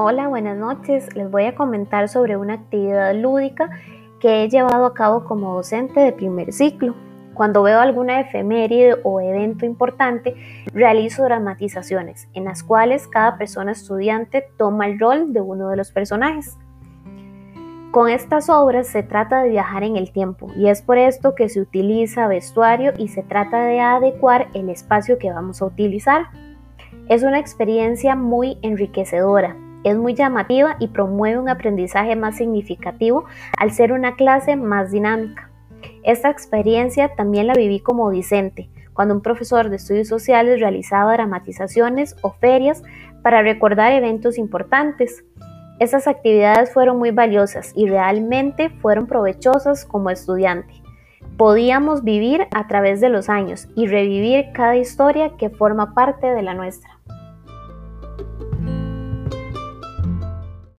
Hola, buenas noches. Les voy a comentar sobre una actividad lúdica que he llevado a cabo como docente de primer ciclo. Cuando veo alguna efeméride o evento importante, realizo dramatizaciones en las cuales cada persona estudiante toma el rol de uno de los personajes. Con estas obras se trata de viajar en el tiempo y es por esto que se utiliza vestuario y se trata de adecuar el espacio que vamos a utilizar. Es una experiencia muy enriquecedora es muy llamativa y promueve un aprendizaje más significativo al ser una clase más dinámica. Esta experiencia también la viví como docente, cuando un profesor de estudios sociales realizaba dramatizaciones o ferias para recordar eventos importantes. Estas actividades fueron muy valiosas y realmente fueron provechosas como estudiante. Podíamos vivir a través de los años y revivir cada historia que forma parte de la nuestra.